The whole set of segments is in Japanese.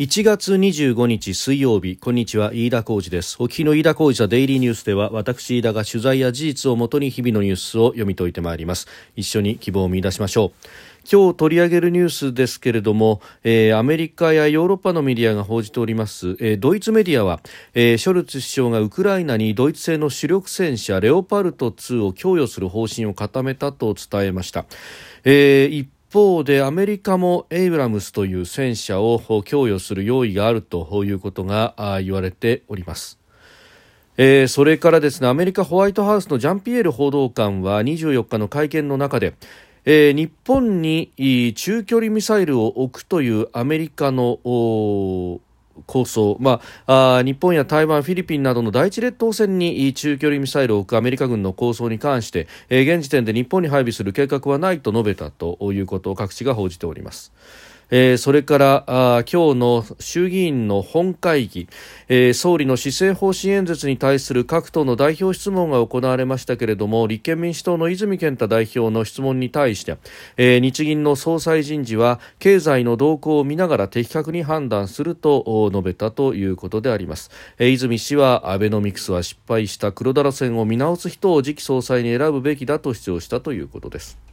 1月25日水曜日こんにちは飯田浩二です。お聞きの飯田浩二ザデイリーニュースでは私飯田が取材や事実をもとに日々のニュースを読み解いてまいります。一緒に希望を見出しましょう。今日取り上げるニュースですけれども、えー、アメリカやヨーロッパのメディアが報じております、えー、ドイツメディアは、えー、ショルツ首相がウクライナにドイツ製の主力戦車レオパルト2を供与する方針を固めたと伝えました、えー、方でアメリカもエイブラムスという戦車を供与する用意があるということが言われております。えー、それからですねアメリカホワイトハウスのジャンピエール報道官は24日の会見の中で、えー、日本に中距離ミサイルを置くというアメリカの構想、まあ、あ日本や台湾、フィリピンなどの第一列島線に中距離ミサイルを置くアメリカ軍の構想に関して、えー、現時点で日本に配備する計画はないと述べたということを各地が報じております。えー、それからあ今日の衆議院の本会議、えー、総理の施政方針演説に対する各党の代表質問が行われましたけれども立憲民主党の泉健太代表の質問に対して、えー、日銀の総裁人事は経済の動向を見ながら的確に判断すると述べたということであります、えー、泉氏はアベノミクスは失敗した。黒田路線を見直す人を次期総裁に選ぶべきだと主張したということです。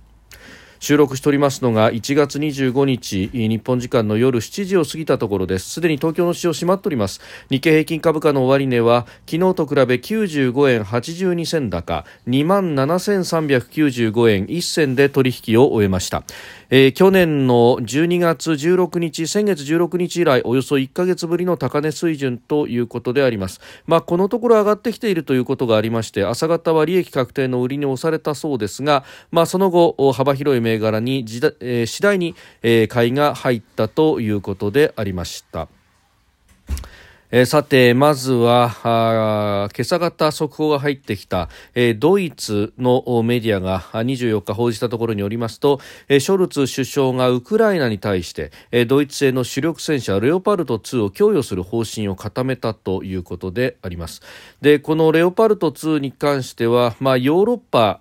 収録しておりますのが1月25日日本時間の夜7時を過ぎたところです。すでに東京の市場閉まっております。日経平均株価の終値は昨日と比べ95円82銭高2万7395円1銭で取引を終えました。えー、去年の12月16日先月16日以来およそ1ヶ月ぶりの高値水準ということであります、まあ、このところ上がってきているということがありまして朝方は利益確定の売りに押されたそうですが、まあ、その後幅広い銘柄に次第,、に、買いが入ったということでありました。えー、さて、まずは、今朝方速報が入ってきた、えー、ドイツのメディアが24日報じたところによりますと、えー、ショルツ首相がウクライナに対して、え、ドイツ製の主力戦車レオパルト2を供与する方針を固めたということであります。で、このレオパルト2に関しては、まあ、ヨーロッパ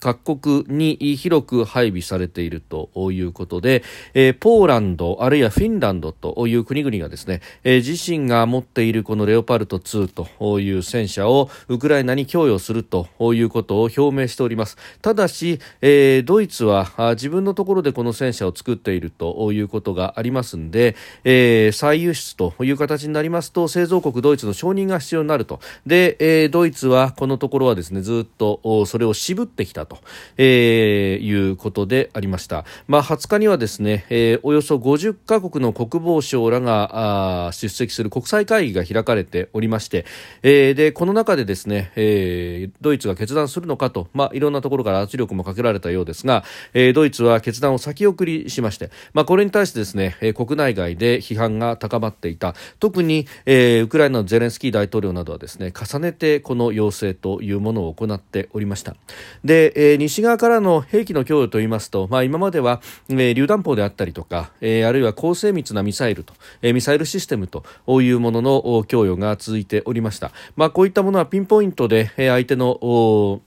各国に広く配備されているということで、え、ポーランド、あるいはフィンランドという国々がですね、え、自身が持っているこのレオパルト2という戦車をウクライナに供与するということを表明しております。ただし、えー、ドイツは自分のところでこの戦車を作っているということがありますので、えー、再輸出という形になりますと製造国ドイツの承認が必要になると。で、えー、ドイツはこのところはですねずっとそれを渋ってきたと、えー、いうことでありました、まあ、20日にはですね、えー、およそ50カ国の国防相らが出席する国際会会議が開かれておりまして、えー、でこの中でですね、えー、ドイツが決断するのかと、まあ、いろんなところから圧力もかけられたようですが、えー、ドイツは決断を先送りしまして、まあ、これに対してですね、えー、国内外で批判が高まっていた。特に、えー、ウクライナのゼレンスキー大統領などはですね重ねてこの要請というものを行っておりました。で、えー、西側からの兵器の供与といいますと、まあ、今までは、えー、榴弾砲であったりとか、えー、あるいは高精密なミサイルと、えー、ミサイルシステムというものの供与が続いておりました。まあ、こういったものはピンポイントで相手の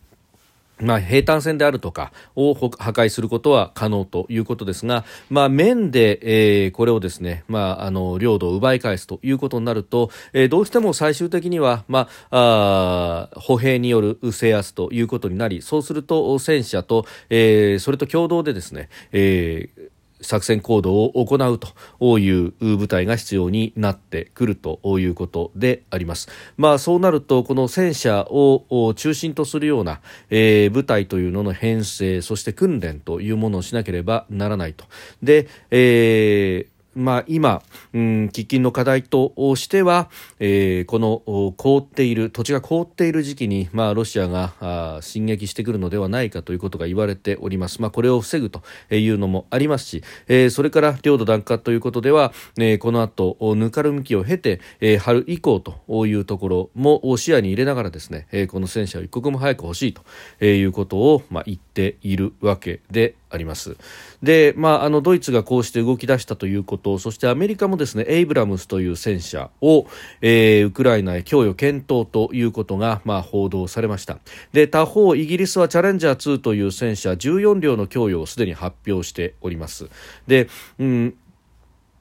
まあ、平坦線であるとかを破壊することは可能ということですが、まあ、面で、えー、これをですね、まあ、あの、領土を奪い返すということになると、えー、どうしても最終的には、まあ、あ歩兵による制圧ということになり、そうすると戦車と、えー、それと共同でですね、えー作戦行動を行うという部隊が必要になってくるということであります。まあそうなるとこの戦車を中心とするような、えー、部隊というのの編成そして訓練というものをしなければならないと。で、えーまあ、今、うん、喫緊の課題としては、えー、この凍っている土地が凍っている時期に、まあ、ロシアが進撃してくるのではないかということが言われております、まあ、これを防ぐというのもありますし、えー、それから領土奪還ということでは、えー、この後ぬかるむきを経て、えー、春以降というところも視野に入れながらですね、えー、この戦車を一刻も早く欲しいということを、まあ、言っているわけであります。で、まあ、あのドイツがこうして動き出したということそしてアメリカもですねエイブラムスという戦車を、えー、ウクライナへ供与検討ということが、まあ、報道されましたで他方イギリスはチャレンジャー2という戦車14両の供与をすでに発表しておりますで、うん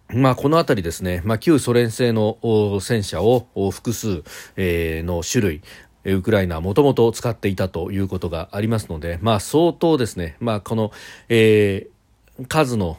まあ、この辺りですね、まあ、旧ソ連製の戦車を複数、えー、の種類、ウクライナはもともと使っていたということがありますので、まあ、相当ですね、まあ、この、えー、数の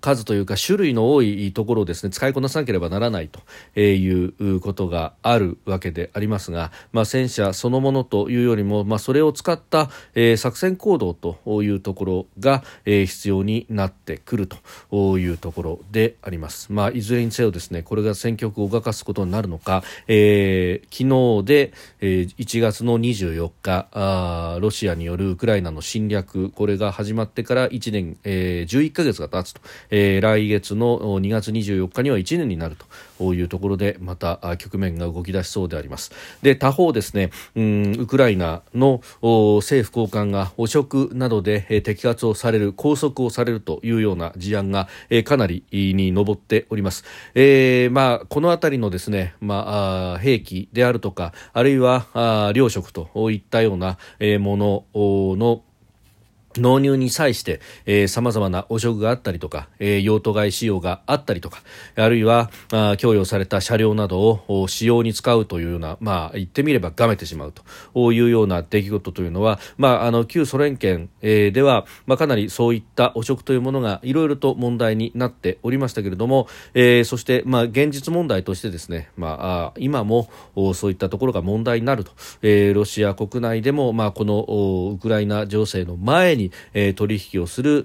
数というか種類の多いところをですね使いこなさなければならないということがあるわけでありますが、まあ、戦車そのものというよりも、まあ、それを使った、えー、作戦行動というところが、えー、必要になってくるというところであります。まあ、いずれにせよですねこれが戦局を動かすことになるのか、えー、昨日で、えー、1月の24日あロシアによるウクライナの侵略これが始まってから1年、えー、11ヶ月が経つと、えー、来月の2月24日には1年になるというところでまた局面が動き出しそうであります。で他方ですねうんウクライナの政府高官が汚職などで摘発をされる拘束をされるというような事案がかなりに上っております、えー、まあこの辺りのですねまあ兵器であるとかあるいは糧食といったようなものの納入に際して、えー、様々な汚職があったりとか、えー、用途外使用があったりとか、あるいは、あ供与された車両などを使用に使うというような、まあ、言ってみればがめてしまうというような出来事というのは、まあ、あの、旧ソ連圏、えー、では、まあ、かなりそういった汚職というものがいろいろと問題になっておりましたけれども、えー、そして、まあ、現実問題としてですね、まあ、今もそういったところが問題になると、えー、ロシア国内でも、まあ、このウクライナ情勢の前にえー、取引をする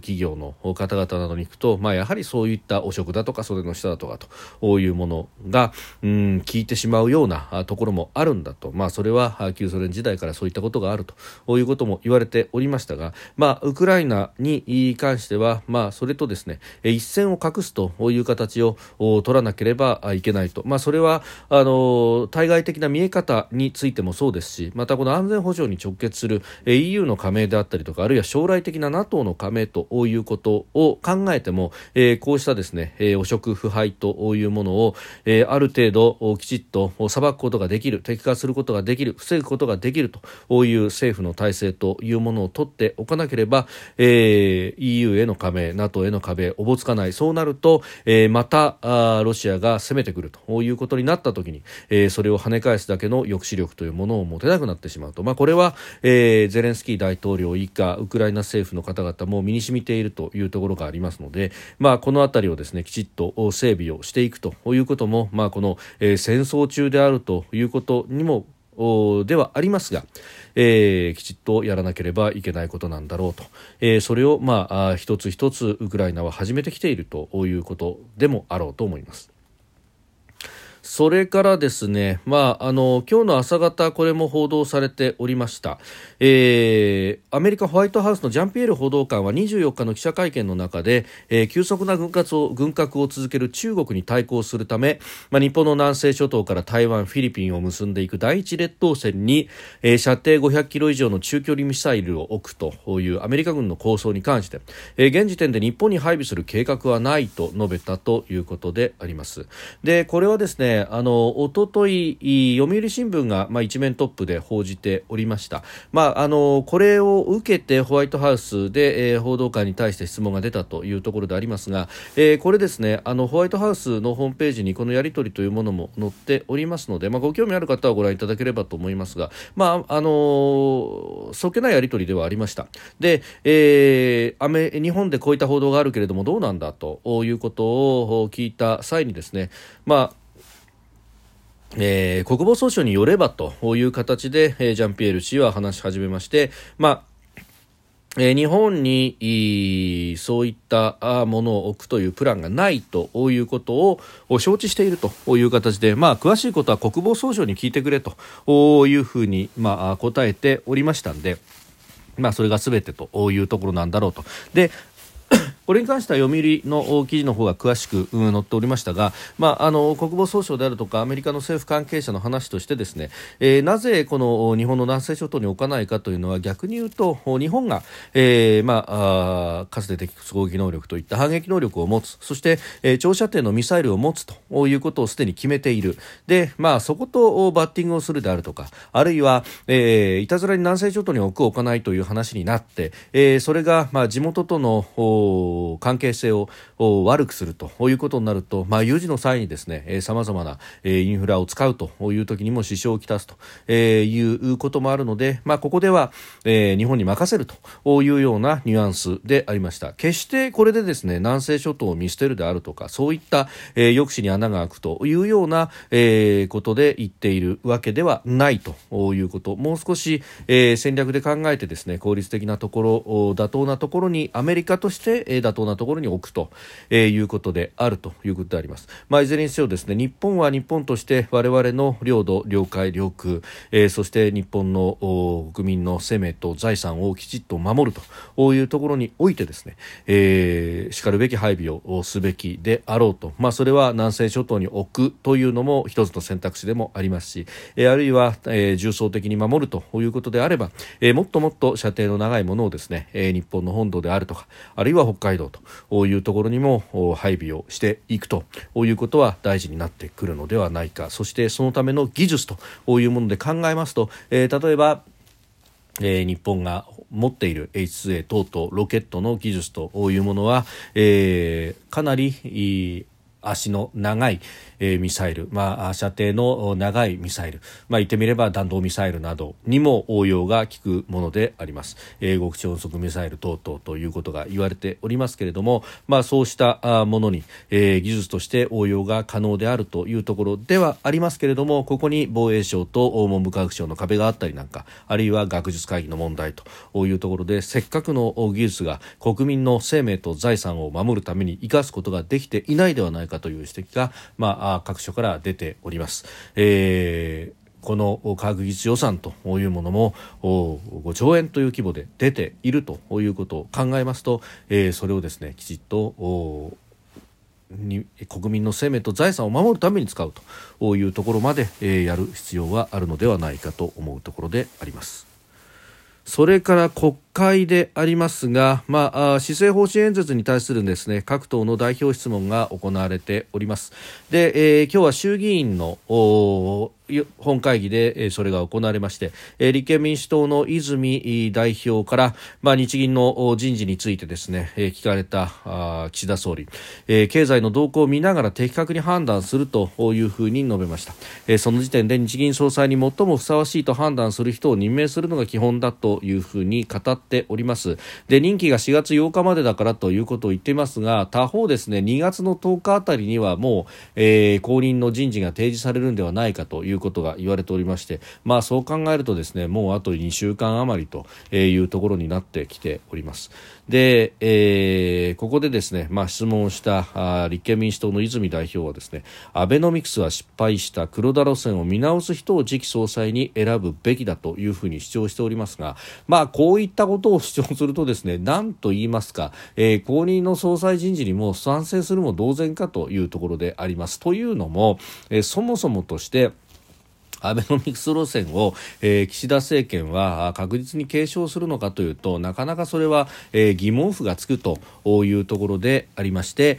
企業の方々などに行くと、まあ、やはりそういった汚職だとか袖の下だとかというものがうん効いてしまうようなところもあるんだと、まあ、それは旧ソ連時代からそういったことがあるということも言われておりましたが、まあ、ウクライナに関しては、まあ、それとですね一線を画すという形を取らなければいけないと、まあ、それはあの対外的な見え方についてもそうですしまたこの安全保障に直結する EU の加盟であったりとかあるいは将来的な NATO の加盟ということを考えても、えー、こうしたですね、えー、汚職腐敗というものを、えー、ある程度きちっと裁くことができる摘化することができる防ぐことができるという政府の体制というものを取っておかなければ、えー、EU への加盟 NATO への加盟おぼつかない。そうなると、えー、またあロシアが攻めてくるということになった時に、えー、それを跳ね返すだけの抑止力というものを持てなくなってしまうと、まあ、これは、えー、ゼレンスキー大統領以下ウクライナ政府の方々も身に染みているというところがありますので、まあ、この辺りをですねきちっと整備をしていくということも、まあ、この、えー、戦争中であるということにもではありますが、えー、きちっとやらなければいけないことなんだろうと、えー、それを、まあ、一つ一つウクライナは始めてきているということでもあろうと思います。それからですね、まあ、あの、今日の朝方、これも報道されておりました。えー、アメリカホワイトハウスのジャンピエール報道官は24日の記者会見の中で、えー、急速な軍拡を軍拡を続ける中国に対抗するため、まあ、日本の南西諸島から台湾、フィリピンを結んでいく第一列島線に、えー、射程500キロ以上の中距離ミサイルを置くというアメリカ軍の構想に関して、えー、現時点で日本に配備する計画はないと述べたということであります。で、これはですね、あの一昨日読売新聞が、まあ、一面トップで報じておりました、まあ、あのこれを受けてホワイトハウスで、えー、報道官に対して質問が出たというところでありますが、えー、これですねあのホワイトハウスのホームページにこのやり取りというものも載っておりますので、まあ、ご興味ある方はご覧いただければと思いますが、まああのそっけないやり取りではありました。で、えー、アメ日本でこういった報道があるけれどもどうなんだということを聞いた際にですね、まあえー、国防総省によればという形で、えー、ジャンピエール氏は話し始めまして、まあえー、日本にそういったものを置くというプランがないということを承知しているという形で、まあ、詳しいことは国防総省に聞いてくれというふうに、まあ、答えておりましたんで、まあ、それが全てというところなんだろうと。でこれに関しては読売の記事の方が詳しく、載っておりましたが、まあ、あの国防総省であるとかアメリカの政府関係者の話としてですね、えー、なぜこの日本の南西諸島に置かないかというのは逆に言うと日本が、えーまあ、あかつて敵基攻撃能力といった反撃能力を持つそして、えー、長射程のミサイルを持つということをすでに決めている。で、まあ、そことバッティングをするであるとかあるいは、えー、いたずらに南西諸島に置く置かないという話になって、えー、それが、まあ、地元との関係性を悪くするということになると、まあ、有事の際にですねさまざまなインフラを使うという時にも支障をきたすということもあるので、まあ、ここでは、日本に任せるというようなニュアンスでありました。決してこれでですね南西諸島を見捨てるであるとかそういった、抑止に穴が開くというような、ことで言っているわけではないということ。もう少し、戦略で考えてですね効率的なところ妥当なところにアメリカとして、妥当なところに置くと、えー、いうことであるということであります、まあ、いずれにせよですね日本は日本として我々の領土領海領空、えー、そして日本の国民の生命と財産をきちっと守るというところにおいてですね、えー、しかるべき配備をすべきであろうと、まあ、それは南西諸島に置くというのも一つの選択肢でもありますし、えー、あるいは、えー、重層的に守るということであれば、えー、もっともっと射程の長いものをですね、えー、日本の本土であるとかあるいは北海道というところにも配備をしていくということは大事になってくるのではないか。そしてそのための技術というもので考えますと、えー、例えばえー、日本が持っている H2A 等々ロケットの技術というものは、えー、かなり足の長い、えー、ミサイル、まあ、射程の長いミサイル、まあ、言ってみれば弾道ミサイルなどにも応用が効くものであります、えー、極超音速ミサイル等々ということが言われておりますけれども、まあ、そうしたものに、えー、技術として応用が可能であるというところではありますけれどもここに防衛省と文部科学省の壁があったりなんかあるいは学術会議の問題というところでせっかくの技術が国民の生命と財産を守るために生かすことができていないではないかという指摘が、まあ、各所から出ております。えーこの科学技術予算というものも5兆円という規模で出ているということを考えますと、えー、それをですねきちっとに国民の生命と財産を守るために使うというところまで、えー、やる必要はあるのではないかと思うところであります。それから国会でありますが、まあ、施政方針演説に対するですね各党の代表質問が行われております。で、えー、今日は衆議院の本会議でそれが行われまして立憲民主党の泉代表から、まあ、日銀の人事についてですね聞かれた岸田総理経済の動向を見ながら的確に判断するというふうに述べましたその時点で日銀総裁に最もふさわしいと判断する人を任命するのが基本だというふうに語っておりますで任期が4月8日までだからということを言っていますが他方ですね2月の10日あたりにはもう、えー、後任の人事が提示されるんではないかということが言われておりまして、まあ、そう考えるとですねもうあと2週間余りというところになってきております。で、えー、ここでですね、まあ、質問をした立憲民主党の泉代表はですねアベノミクスは失敗した黒田路線を見直す人を次期総裁に選ぶべきだというふうに主張しておりますが、まあ、こういったことことを主張するとですね何と言いますか、えー、後任の総裁人事にも賛成するも同然かというところであります。というのも、えー、そもそもとしてアベノミクス路線を、えー、岸田政権は確実に継承するのかというとなかなかそれは、えー、疑問符がつくというところでありまして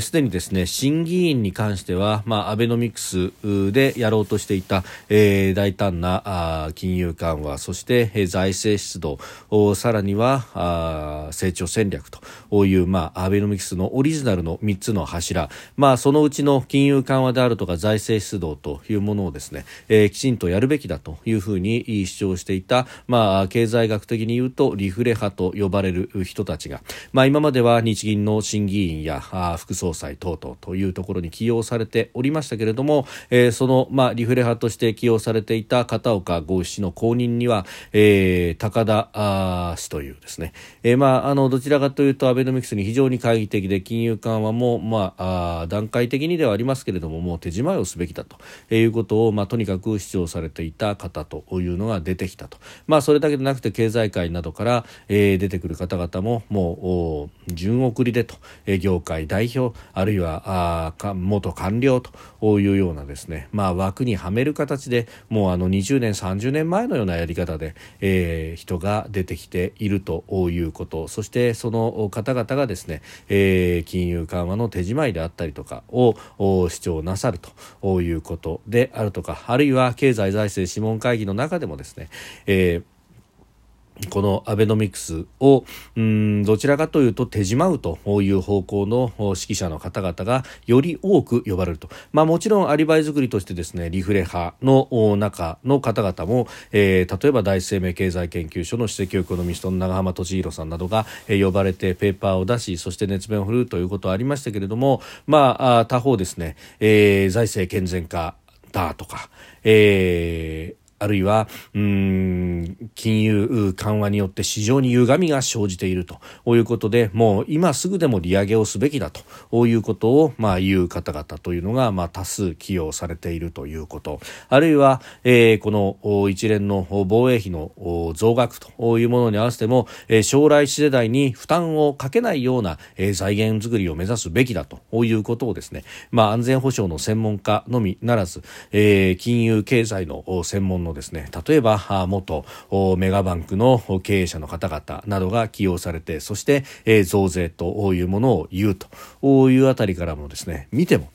すで、にですね審議員に関しては、まあ、アベノミクスでやろうとしていた、えー、大胆なあ金融緩和そして、えー、財政出動さらにはあ成長戦略という、まあ、アベノミクスのオリジナルの3つの柱、まあ、そのうちの金融緩和であるとか財政出動というものをですね、えー、きちんとやるべきだというふうに主張していた、まあ、経済学的に言うとリフレ派と呼ばれる人たちが、まあ、今までは日銀の審議員や副総裁等々というところに起用されておりましたけれども、えー、その、まあ、リフレ派として起用されていた片岡剛氏の後任には、えー、高田氏というですね、えー、まあ、あのどちらかというとアベノミクスに非常に懐疑的で金融緩和も、まあ、あ段階的にではありますけれどももう手締まいをすべきだということを、まあ、とにかくく主張されていた方というのが出てきたと、まあ、それだけでなくて経済界などから、えー、出てくる方々ももう順送りでと、えー、業界代表あるいはあ元官僚というようなですね、まあ、枠にはめる形でもうあの20年30年前のようなやり方で、えー、人が出てきているということ。そしてその方々がですね、えー、金融緩和の手締まいであったりとかを主張なさるということであるとかあるいは経済財政諮問会議の中でもですね、えーこのアベノミクスをうんどちらかというと手締まうという方向の指揮者の方々がより多く呼ばれると、まあ、もちろんアリバイ作りとしてですねリフレ派の中の方々も、えー、例えば第一生命経済研究所の首席エコノミストの長浜俊弘さんなどが、えー、呼ばれてペーパーを出しそして熱弁を振るうということはありましたけれども、まあ、他方ですね、えー、財政健全化だとか、えあるいは、うん、金融緩和によって市場に歪みが生じていると。いうことで、もう今すぐでも利上げをすべきだということを、まあ、言う方々というのが、まあ、多数起用されているということ、あるいは、えー、この一連の防衛費の増額というものに合わせても、え、将来世代に負担をかけないような、え、財源作りを目指すべきだということをですね、まあ、安全保障の専門家のみならず、えー、金融経済の専門のですね例えば元メガバンクの経営者の方々などが起用されてそして、増税というものを言うというあたりからもですね見ても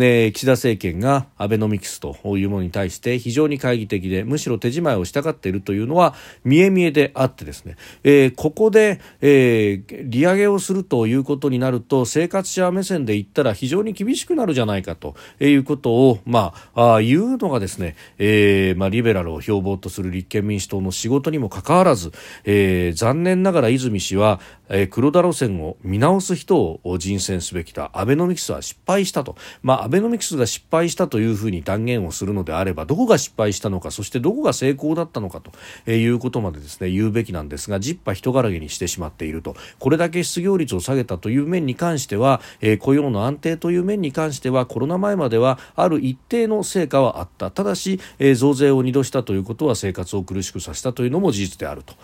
岸田政権がアベノミクスというものに対して非常に懐疑的でむしろ手仕舞いをしたがっているというのは見え見えであってですね、えー、ここで、えー、利上げをするということになると生活者目線で言ったら非常に厳しくなるじゃないかということを、まあ、あ言うのがですね、えーまあ、リベラルを標榜とする立憲民主党の仕事にもかかわらず、え、残念ながら泉氏は、え、黒田路線を見直す人を人選すべきだ。アベノミクスは失敗したと、まあ、ベノミクスが失敗したというふうに断言をするのであればどこが失敗したのかそしてどこが成功だったのかということまでですね言うべきなんですがジッパ人柄げにしてしまっていると。これだけ失業率を下げたという面に関しては、えー、雇用の安定という面に関してはコロナ前まではある一定の成果はあった。ただし、えー、増税を2度したということは生活を苦しくさせたというのも事実であると。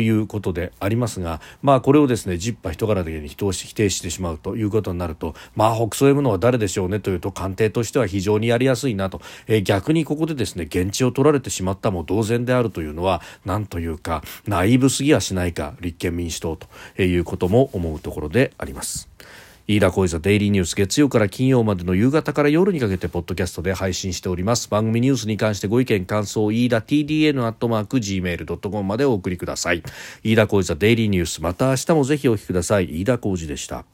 いうことでありますが、まあ、これをですねジッパ人柄げに否定してしまうということになると、まあ、北総 M のは誰でしょうねというと官邸としては非常にやりやすいなと、えー、逆にここでですね現地を取られてしまったも同然であるというのは何というかナイブすぎやしないか立憲民主党ということも思うところであります。飯田浩司ザデイリーニュース月曜から金曜までの夕方から夜にかけてポッドキャストで配信しております。番組ニュースに関してご意見感想飯田 TDN アットマーク Gmail.com までお送りください。飯田浩司ザデイリーニュースまた明日もぜひお聞きください。飯田浩司でした。